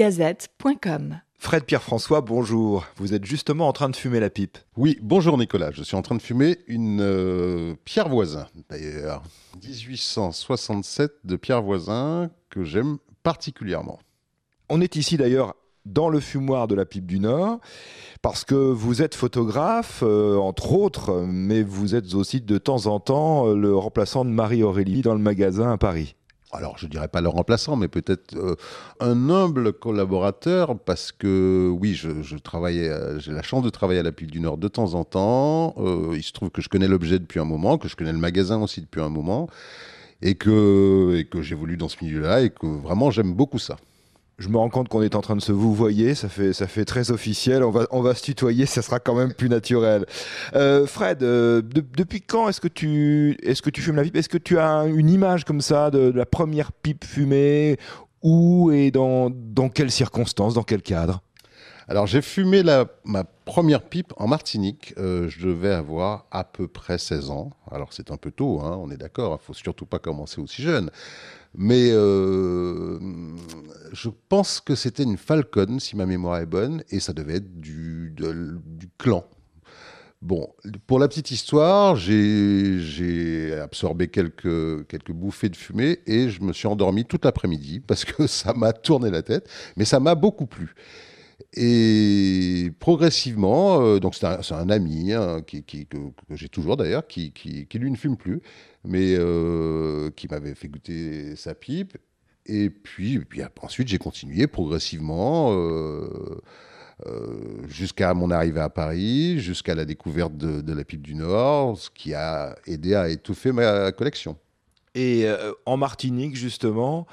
gazette.com. Fred Pierre-François, bonjour. Vous êtes justement en train de fumer la pipe. Oui, bonjour Nicolas. Je suis en train de fumer une euh, Pierre Voisin, d'ailleurs. 1867 de Pierre Voisin que j'aime particulièrement. On est ici d'ailleurs dans le fumoir de la pipe du Nord, parce que vous êtes photographe, euh, entre autres, mais vous êtes aussi de temps en temps euh, le remplaçant de Marie-Aurélie dans le magasin à Paris alors je dirais pas le remplaçant, mais peut-être euh, un humble collaborateur, parce que oui, je, travaille, euh, j'ai la chance de travailler à la Pile du Nord de temps en temps. Euh, il se trouve que je connais l'objet depuis un moment, que je connais le magasin aussi depuis un moment, et que, et que j'évolue dans ce milieu-là, et que vraiment j'aime beaucoup ça je me rends compte qu'on est en train de se vous voyer, ça fait, ça fait très officiel. On va, on va se tutoyer, ça sera quand même plus naturel. Euh, Fred, euh, depuis quand est-ce que tu, est-ce que tu fumes la pipe? Est-ce que tu as une image comme ça de, la première pipe fumée? Où et dans, dans quelles circonstances, dans quel cadre? Alors j'ai fumé ma première pipe en Martinique. Euh, je devais avoir à peu près 16 ans. Alors c'est un peu tôt, hein, on est d'accord. Il faut surtout pas commencer aussi jeune. Mais euh, je pense que c'était une Falcon, si ma mémoire est bonne, et ça devait être du, du clan. Bon, pour la petite histoire, j'ai absorbé quelques, quelques bouffées de fumée et je me suis endormi toute l'après-midi parce que ça m'a tourné la tête, mais ça m'a beaucoup plu. Et progressivement, euh, donc c'est un, ami hein, qui, que, j'ai toujours d'ailleurs, qui, qui, lui ne fume plus, mais euh, qui m'avait fait goûter sa pipe. Et puis, ensuite, j'ai continué progressivement euh, jusqu'à mon arrivée à Paris, jusqu'à la découverte de, la pipe du Nord, ce qui a aidé à étouffer ma collection. Et en Martinique, justement,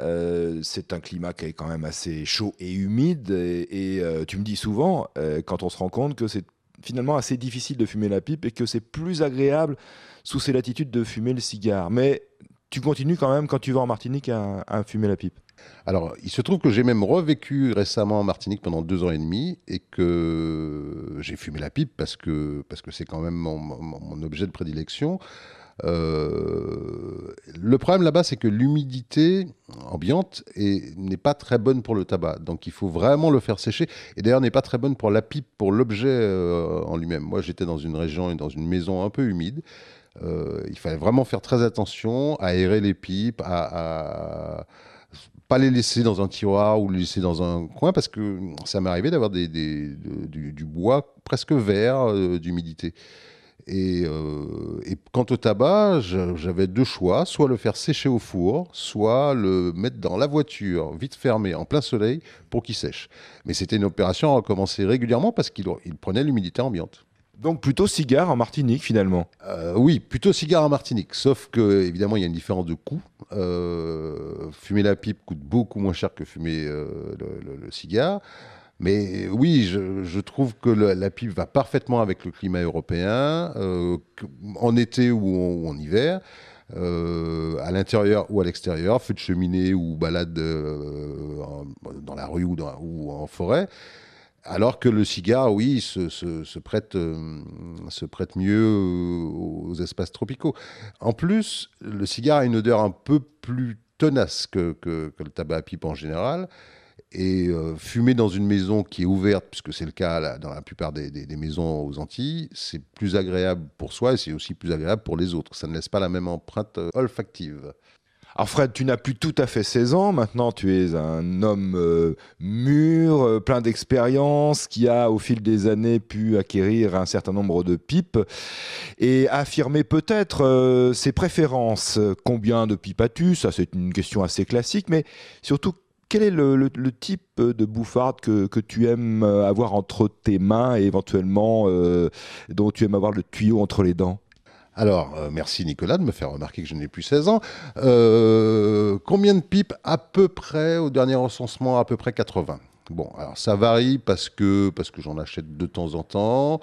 euh, c'est un climat qui est quand même assez chaud et humide. Et, euh, tu me dis souvent, euh, quand on se rend compte que c'est finalement assez difficile de fumer la pipe et que c'est plus agréable sous ces latitudes de fumer le cigare. Mais tu continues quand même, quand tu vas en Martinique, à, fumer la pipe. Alors, il se trouve que j'ai même revécu récemment en Martinique pendant deux ans et demi et que j'ai fumé la pipe parce que parce que c'est quand même mon objet de prédilection. Euh, le problème là-bas, c'est que l'humidité ambiante n'est pas très bonne pour le tabac. Donc il faut vraiment le faire sécher. Et d'ailleurs, n'est pas très bonne pour la pipe, pour l'objet euh, en lui-même. Moi, j'étais dans une région et dans une maison un peu humide. Euh, il fallait vraiment faire très attention à aérer les pipes, à, pas les laisser dans un tiroir ou les laisser dans un coin parce que ça m'est arrivé d'avoir du, bois presque vert d'humidité. Euh, et, quant au tabac, j'avais deux choix, soit le faire sécher au four, soit le mettre dans la voiture, vite fermé, en plein soleil, pour qu'il sèche. Mais c'était une opération à recommencer régulièrement parce qu'il prenait l'humidité ambiante. Donc plutôt cigare en Martinique finalement euh, Oui, plutôt cigare en Martinique. Sauf que évidemment il y a une différence de coût. Euh, fumer la pipe coûte beaucoup moins cher que fumer le, cigare. Mais oui, je, trouve que la pipe va parfaitement avec le climat européen, euh, en été ou en, hiver. Euh, à l'intérieur ou à l'extérieur, feu de cheminée ou balade euh, dans la rue ou, en forêt. Alors que le cigare, oui, se, prête, mieux aux espaces tropicaux. En plus, le cigare a une odeur un peu plus tenace que le tabac à pipe en général. Et euh, fumer dans une maison qui est ouverte, puisque c'est le cas dans la plupart des, maisons aux Antilles, c'est plus agréable pour soi et c'est aussi plus agréable pour les autres. Ça ne laisse pas la même empreinte euh, olfactive. Alors Fred, tu n'as plus tout à fait 16 ans, maintenant tu es un homme euh, mûr, plein d'expérience, qui a au fil des années pu acquérir un certain nombre de pipes et affirmer peut-être ses préférences. Combien de pipes as-tu? Ça c'est une question assez classique, mais surtout quel est le, type de bouffarde que, tu aimes euh, avoir entre tes mains et éventuellement euh, dont tu aimes avoir le tuyau entre les dents? Alors, euh, merci Nicolas de me faire remarquer que je n'ai plus 16 ans. combien de pipes À peu près, au dernier recensement, à peu près 80. Bon, alors ça varie parce que, parce que j'en achète de temps en temps.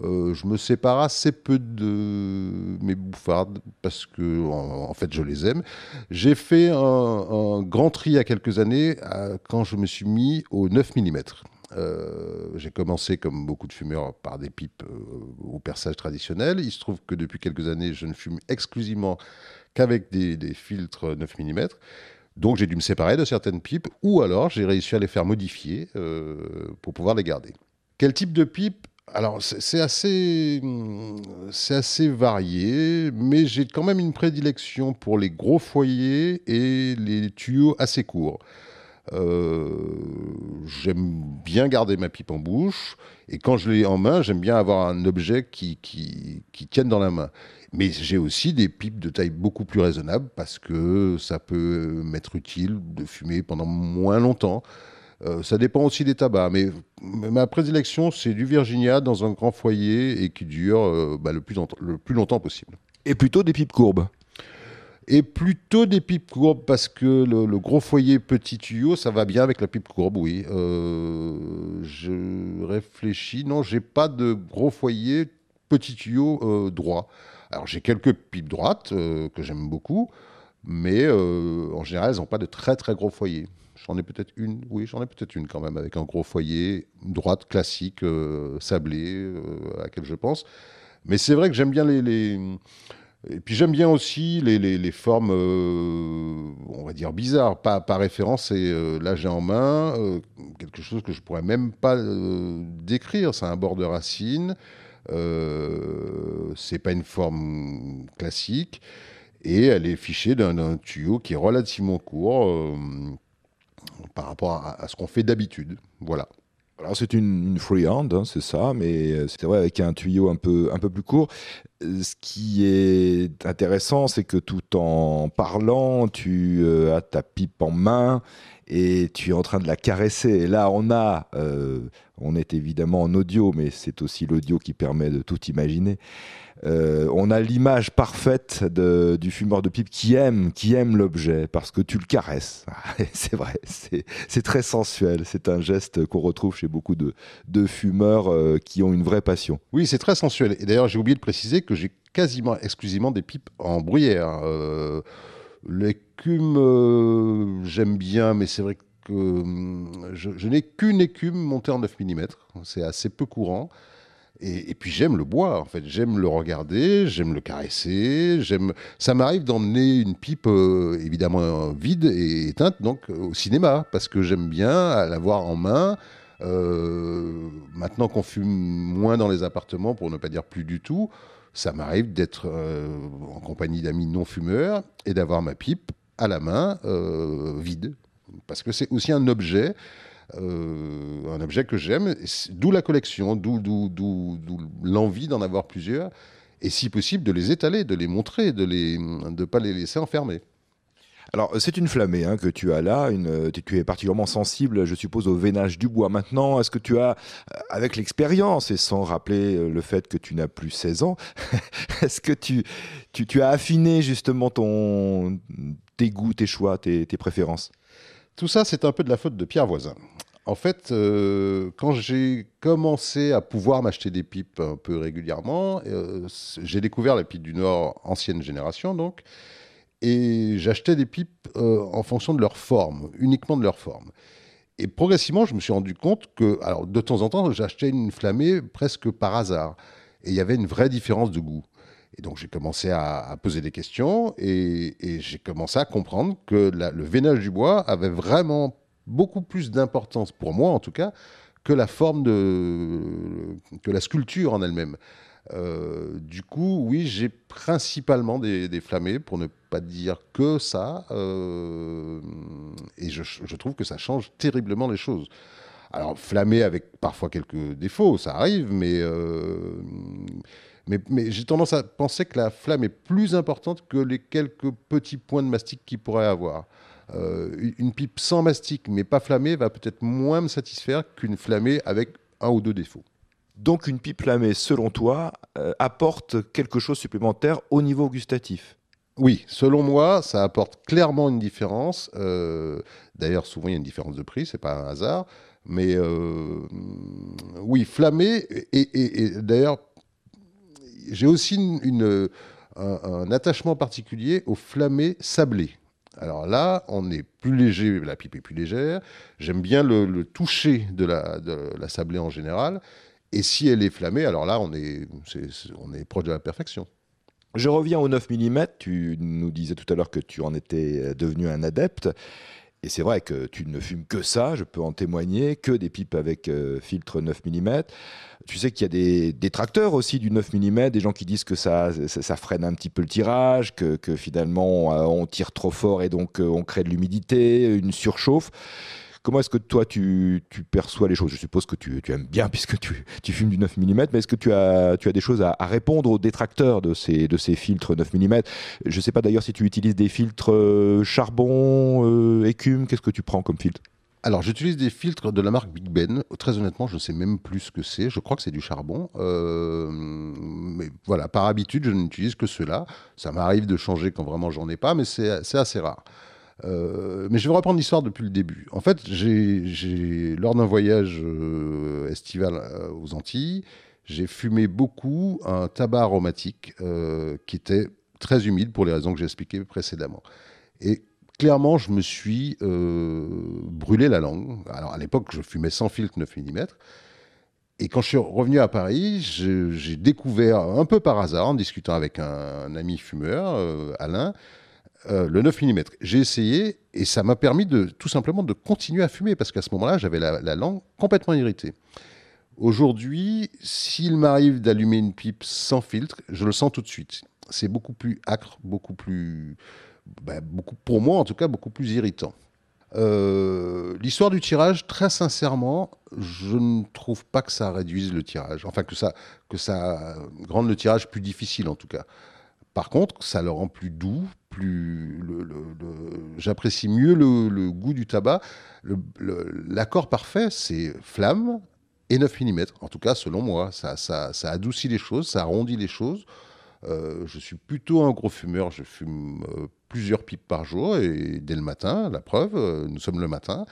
Euh, je me sépare assez peu de mes bouffardes parce que, en, fait, je les aime. J'ai fait un, grand tri il y a quelques années quand je me suis mis au 9 mm. Euh, j'ai commencé, comme beaucoup de fumeurs, par des pipes euh, au perçage traditionnel. Il se trouve que depuis quelques années, je ne fume exclusivement qu'avec des, des, filtres 9 mm. Donc j'ai dû me séparer de certaines pipes, ou alors j'ai réussi à les faire modifier pour pouvoir les garder. Quel type de pipe? Alors, c'est assez, c'est assez varié, mais j'ai quand même une prédilection pour les gros foyers et les tuyaux assez courts. Euh, j'aime bien garder ma pipe en bouche, et quand je l'ai en main, j'aime bien avoir un objet qui, qui, qui tienne dans la main. Mais j'ai aussi des pipes de taille beaucoup plus raisonnable parce que ça peut m'être utile de fumer pendant moins longtemps. Euh, ça dépend aussi des tabacs, mais ma prédilection, c'est du Virginia dans un grand foyer et qui dure euh, bah, le, plus le plus longtemps possible. Et plutôt des pipes courbes et plutôt des pipes courbes parce que le, gros foyer petit tuyau, ça va bien avec la pipe courbe, oui. Euh, je réfléchis, non, j'ai pas de gros foyer petit tuyau droit. Alors j'ai quelques pipes droites que j'aime beaucoup, mais en général, elles n'ont pas de très très gros foyers. J'en ai peut-être une, oui, j'en ai peut-être une quand même, avec un gros foyer, droite, classique, euh, sablé, euh, à laquelle je pense. Mais c'est vrai que j'aime bien les, Et puis j'aime bien aussi les, les, formes, euh, on va dire bizarres, pas par référence. Et là, j'ai en main quelque chose que je pourrais même pas décrire. C'est un bord de racine. c'est pas une forme classique et elle est fichée d'un tuyau qui est relativement court, par rapport à, ce qu'on fait d'habitude. Voilà. Alors c'est une, freehand, hein, c'est ça, mais euh, c'est vrai avec un tuyau un peu, un peu plus court. Euh, ce qui est intéressant, c'est que tout en parlant, tu euh, as ta pipe en main et tu es en train de la caresser. Et là, on a, on est évidemment en audio, mais c'est aussi l'audio qui permet de tout imaginer. Euh, on a l'image parfaite du fumeur de pipe qui aime, qui aime l'objet parce que tu le caresses. c'est vrai, c'est très sensuel. C'est un geste qu'on retrouve chez beaucoup de, fumeurs euh, qui ont une vraie passion. Oui, c'est très sensuel. Et d'ailleurs, j'ai oublié de préciser que j'ai quasiment exclusivement des pipes en bruyère. Euh, l'écume, j'aime bien, mais c'est vrai que hum, je, je n'ai qu'une écume montée en 9 mm. C'est assez peu courant. Et, puis j'aime le bois, en fait. J'aime le regarder, j'aime le caresser. J'aime. Ça m'arrive d'emmener une pipe euh, évidemment vide et éteinte donc au cinéma parce que j'aime bien l'avoir en main. Euh, maintenant qu'on fume moins dans les appartements, pour ne pas dire plus du tout, ça m'arrive d'être euh, en compagnie d'amis non fumeurs et d'avoir ma pipe à la main vide parce que c'est aussi un objet euh, un objet que j'aime, d'où la collection, d'où l'envie d'en avoir plusieurs, et si possible de les étaler, de les montrer, de ne pas les laisser enfermer. Alors, c'est une flammée hein, que tu as là. Tu es particulièrement sensible, je suppose, au veinage du bois. Maintenant, est-ce que tu as, euh, avec l'expérience et sans rappeler euh, le fait que tu n'as plus 16 ans, est-ce que tu, as affiné justement ton, tes goûts, tes choix, tes préférences? Tout ça, c'est un peu de la faute de Pierre Voisin. En fait, euh, quand j'ai commencé à pouvoir m'acheter des pipes un peu régulièrement, euh, j'ai découvert la pipe du Nord ancienne génération, donc, et j'achetais des pipes euh, en fonction de leur forme, uniquement de leur forme. Et progressivement, je me suis rendu compte que, alors de temps en temps, j'achetais une flammée presque par hasard, et il y avait une vraie différence de goût. Et donc j'ai commencé à, poser des questions et, j'ai commencé à comprendre que le veinage du bois avait vraiment beaucoup plus d'importance pour moi en tout cas que la forme de que la sculpture en elle-même. Euh, du coup, oui, j'ai principalement des, flammés, pour ne pas dire que ça, euh, et je, je, trouve que ça change terriblement les choses. Alors, flammé avec parfois quelques défauts, ça arrive, mais euh, mais, j'ai tendance à penser que la flamme est plus importante que les quelques petits points de mastic qu'il pourrait avoir. Euh, une pipe sans mastic mais pas flammée va peut-être moins me satisfaire qu'une flammée avec un ou deux défauts. Donc une pipe flammée, selon toi, euh, apporte quelque chose supplémentaire au niveau gustatif? Oui, selon moi, ça apporte clairement une différence. Euh, d'ailleurs, souvent, il y a une différence de prix, c'est pas un hasard. Mais oui, flammé, et d'ailleurs, j'ai aussi un, attachement particulier au flammé sablé. Alors là, on est plus léger, la pipe est plus légère. J'aime bien le, toucher de la, sablée en général. Et si elle est flammée, alors là, on est, on est proche de la perfection. Je reviens au 9 mm. Tu nous disais tout à l'heure que tu en étais devenu un adepte. Et c'est vrai que tu ne fumes que ça, je peux en témoigner, que des pipes avec euh, filtre 9 mm. Tu sais qu'il y a des détracteurs aussi du 9 mm, des gens qui disent que ça, ça, freine un petit peu le tirage, que, que finalement euh, on tire trop fort et donc euh, on crée de l'humidité, une surchauffe. Comment est-ce que toi, tu, perçois les choses? Je suppose que tu, aimes bien puisque tu, fumes du 9 mm, mais est-ce que tu as, des choses à, répondre aux détracteurs de ces, filtres 9 mm Je ne sais pas d'ailleurs si tu utilises des filtres euh, charbon, euh, écume, qu'est-ce que tu prends comme filtre? Alors, j'utilise des filtres de la marque Big Ben. Très honnêtement, je ne sais même plus ce que c'est. Je crois que c'est du charbon. Euh, mais voilà, par habitude, je n'utilise que cela. Ça m'arrive de changer quand vraiment j'en ai pas, mais c'est assez rare. Euh, mais je vais reprendre l'histoire depuis le début. En fait, j'ai, lors d'un voyage euh, estival euh, aux Antilles, j'ai fumé beaucoup un tabac aromatique qui était très humide pour les raisons que j'ai expliquées précédemment. Et clairement, je me suis brûlé la langue. Alors à l'époque, je fumais sans filtre 9 mm. Et quand je suis revenu à Paris, j'ai découvert un peu par hasard, en discutant avec un, un ami fumeur, Alain, euh, le 9 mm. J'ai essayé et ça m'a permis de tout simplement de continuer à fumer parce qu'à ce moment-là, j'avais la, langue complètement irritée. Aujourd'hui, s'il m'arrive d'allumer une pipe sans filtre, je le sens tout de suite. C'est beaucoup plus acre, beaucoup plus, ben, beaucoup, pour moi en tout cas, beaucoup plus irritant. Euh, l'histoire du tirage, très sincèrement, je ne trouve pas que ça réduise le tirage. Enfin, que ça, que ça rende le tirage plus difficile, en tout cas. Par contre, ça le rend plus doux, plus. J'apprécie mieux le, goût du tabac. L'accord parfait, c'est flamme et 9 mm. En tout cas, selon moi, ça, adoucit les choses, ça arrondit les choses. Euh, je suis plutôt un gros fumeur. Je fume euh, plusieurs pipes par jour et dès le matin, la preuve, euh, nous sommes le matin.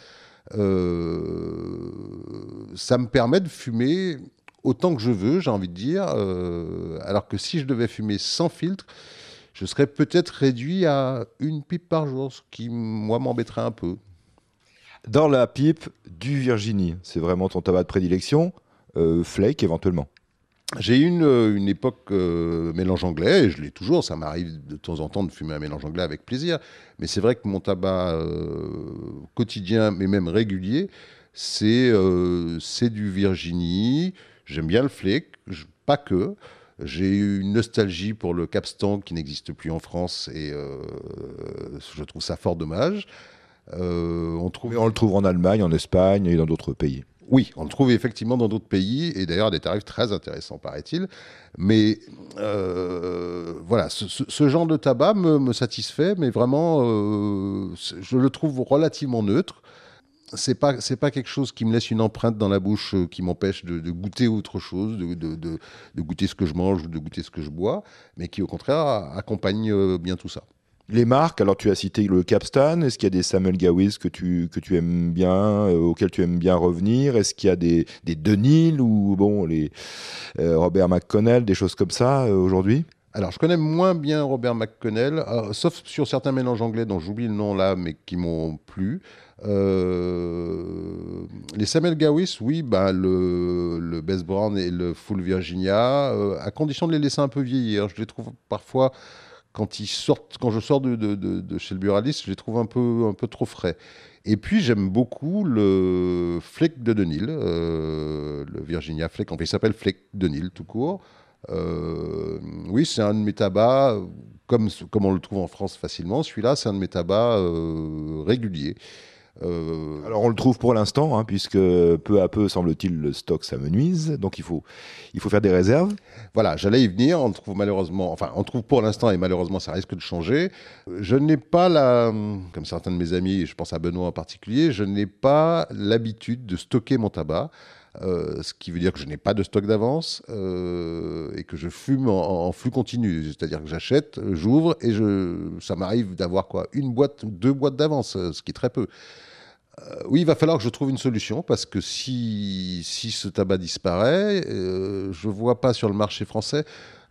ça me permet de fumer autant que je veux, j'ai envie de dire. Euh, alors que si je devais fumer sans filtre, je serais peut-être réduit à une pipe par jour, ce qui, moi, m'embêterait un peu. Dans la pipe du Virginie, c'est vraiment ton tabac de prédilection, euh, flake éventuellement j'ai eu une, euh, une, époque mélange anglais, et je l'ai toujours, ça m'arrive de temps en temps de fumer un mélange anglais avec plaisir, mais c'est vrai que mon tabac quotidien, mais même régulier, c'est du Virginie, J'aime bien le flake, pas que. J'ai eu une nostalgie pour le Capstan qui n'existe plus en France et euh, je trouve ça fort dommage. Euh, on, trouve... on le trouve en Allemagne, en Espagne et dans d'autres pays. Oui, on le trouve effectivement dans d'autres pays et d'ailleurs à des tarifs très intéressants, paraît-il. Mais euh, voilà, ce, genre de tabac me, me satisfait, mais vraiment, je le trouve relativement neutre c'est pas c'est pas quelque chose qui me laisse une empreinte dans la bouche euh, qui m'empêche de, goûter autre chose, de, de, goûter ce que je mange ou de goûter ce que je bois, mais qui au contraire accompagne euh, bien tout ça. Les marques, alors tu as cité le Capstan, est-ce qu'il y a des Samuel Gawiz que tu, que tu aimes bien, euh, auxquels tu aimes bien revenir? Est-ce qu'il y a des, des Denil ou bon, les Robert McConnell, des choses comme ça aujourd'hui? Alors, je connais moins bien Robert McConnell, sauf sur certains mélanges anglais dont j'oublie le nom là, mais qui m'ont plu. Euh, les Samuel Gawis, oui, bah, le, le Best Brown et le Full Virginia, euh, à condition de les laisser un peu vieillir. Je les trouve parfois, quand, je sors de, chez le buraliste, je les trouve un peu, un peu trop frais. Et puis j'aime beaucoup le Fleck de Denil, euh, le Virginia Fleck, en fait il s'appelle Fleck Denil tout court. Oui, c'est un de mes tabacs, comme, comme on le trouve en France facilement. Celui-là, c'est un de mes tabacs réguliers. Euh, alors on le trouve pour l'instant, hein, puisque peu à peu, semble-t-il, le stock s'amenuise. Donc il faut, il faut faire des réserves. Voilà, j'allais y venir. On trouve malheureusement, enfin, on trouve pour l'instant et malheureusement, ça risque de changer. Je n'ai pas la, comme certains de mes amis, je pense à Benoît en particulier, je n'ai pas l'habitude de stocker mon tabac. Euh, ce qui veut dire que je n'ai pas de stock d'avance euh, et que je fume en, flux continu. C'est-à-dire que j'achète, j'ouvre et je, ça m'arrive d'avoir quoi Une boîte, deux boîtes d'avance, ce qui est très peu. Euh, oui, il va falloir que je trouve une solution parce que si, si ce tabac disparaît, euh, je ne vois pas sur le marché français,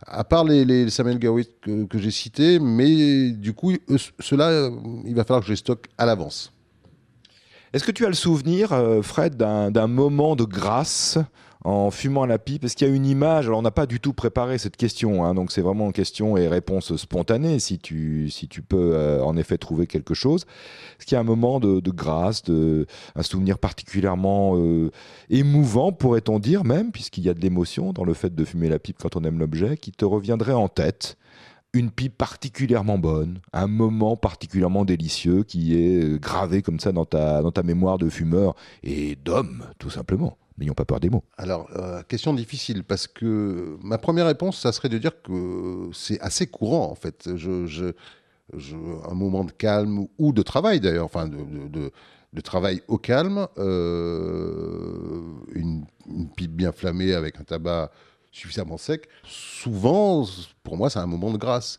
à part les, Samuel Gawit que, j'ai cités, mais du coup, ceux-là, il va falloir que je les stocke à l'avance. Est-ce que tu as le souvenir, euh, Fred, d'un moment de grâce en fumant la pipe? Est-ce qu'il y a une image? Alors, on n'a pas du tout préparé cette question, hein, donc c'est vraiment une question et réponse spontanée, si tu, si tu peux euh, en effet trouver quelque chose. Est-ce qu'il y a un moment de, grâce, de, un souvenir particulièrement euh, émouvant, pourrait-on dire même, puisqu'il y a de l'émotion dans le fait de fumer la pipe quand on aime l'objet, qui te reviendrait en tête? Une pipe particulièrement bonne, un moment particulièrement délicieux qui est euh, gravé comme ça dans ta, dans ta mémoire de fumeur et d'homme, tout simplement. N'ayons pas peur des mots. Alors, euh, question difficile, parce que ma première réponse, ça serait de dire que c'est assez courant, en fait. Je, un moment de calme ou de travail, d'ailleurs, enfin, de, de, travail au calme, euh, une, une, pipe bien flammée avec un tabac suffisamment sec, souvent, pour moi, c'est un moment de grâce.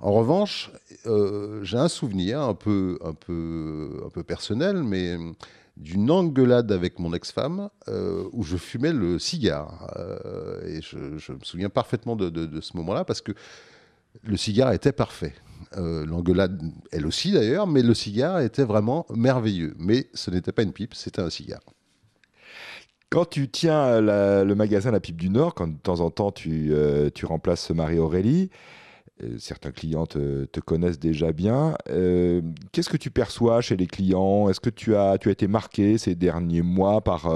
En revanche, euh, j'ai un souvenir un peu, un, peu, un peu personnel, mais d'une engueulade avec mon ex-femme euh, où je fumais le cigare. Euh, et je, me souviens parfaitement de, de, ce moment-là parce que le cigare était parfait. L'engueulade, elle aussi d'ailleurs, mais le cigare était vraiment merveilleux. Mais ce n'était pas une pipe, c'était un cigare. Quand tu tiens le magasin La Pipe du Nord, quand de temps en temps tu, euh, remplaces Marie-Aurélie, euh, certains clients te, connaissent déjà bien. Euh, qu'est-ce que tu perçois chez les clients? Est-ce que tu as, tu as été marqué ces derniers mois par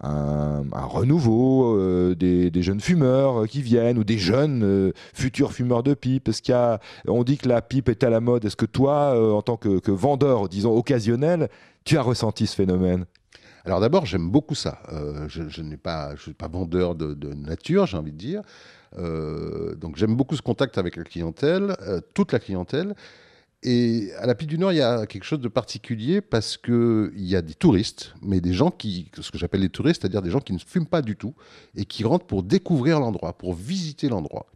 un, renouveau des, jeunes fumeurs qui viennent ou des jeunes futurs fumeurs de pipe? Est-ce a, on dit que la pipe est à la mode. Est-ce que toi, en tant que, que vendeur, disons occasionnel, tu as ressenti ce phénomène? Alors d'abord, j'aime beaucoup ça. Euh, je, n'ai pas, je suis pas vendeur de, nature, j'ai envie de dire. Euh, donc j'aime beaucoup ce contact avec la clientèle, euh, toute la clientèle. Et à la Pipe du Nord, il y a quelque chose de particulier parce qu'il y a des touristes, mais des gens qui, ce que j'appelle les touristes, c'est-à-dire des gens qui ne fument pas du tout et qui rentrent pour découvrir l'endroit, pour visiter l'endroit.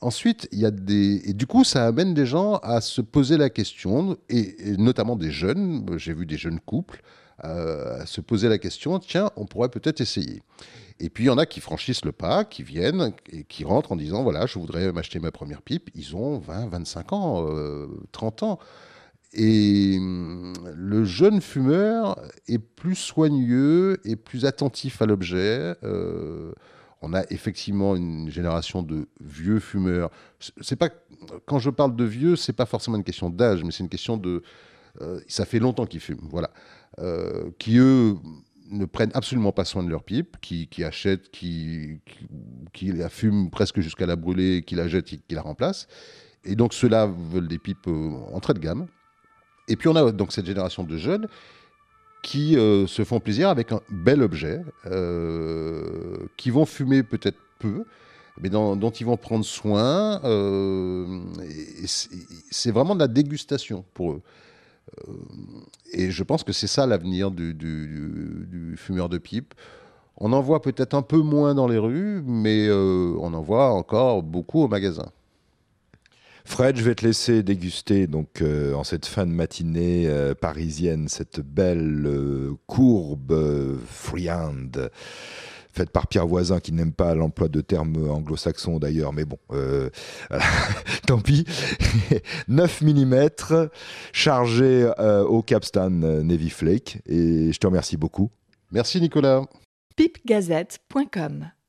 Ensuite, il y a des. Et du coup, ça amène des gens à se poser la question, et notamment des jeunes. J'ai vu des jeunes couples euh, à se poser la question, tiens, on pourrait peut-être essayer. Et puis il y en a qui franchissent le pas, qui viennent et qui rentrent en disant, voilà, je voudrais m'acheter ma première pipe. Ils ont 20, 25 ans, 30 euh, ans. Et hum, le jeune fumeur est plus soigneux et plus attentif à l'objet. Euh, on a effectivement une génération de vieux fumeurs. C'est pas quand je parle de vieux, c'est pas forcément une question d'âge, mais c'est une question de ça fait longtemps qu'ils fument. Voilà. Euh, qui eux ne prennent absolument pas soin de leur pipe, qui, achètent, qui, qui, la fument presque jusqu'à la brûler, qui la jettent, qui, la remplacent. Et donc ceux-là veulent des pipes euh, entrée de gamme. Et puis on a donc cette génération de jeunes qui euh, se font plaisir avec un bel objet, qui vont fumer peut-être peu, mais dont ils vont prendre soin. c'est vraiment de la dégustation pour eux. Euh, et je pense que c'est ça l'avenir du, fumeur de pipe. On en voit peut-être un peu moins dans les rues, mais euh, on en voit encore beaucoup au magasin. Fred, je vais te laisser déguster donc euh, en cette fin de matinée parisienne cette belle courbe friande faite par Pierre Voisin, qui n'aime pas l'emploi de termes anglo-saxons d'ailleurs, mais bon, euh, tant pis. 9 mm, chargé euh, au Capstan Navy Flake, et je te remercie beaucoup. Merci Nicolas. pipgazette.com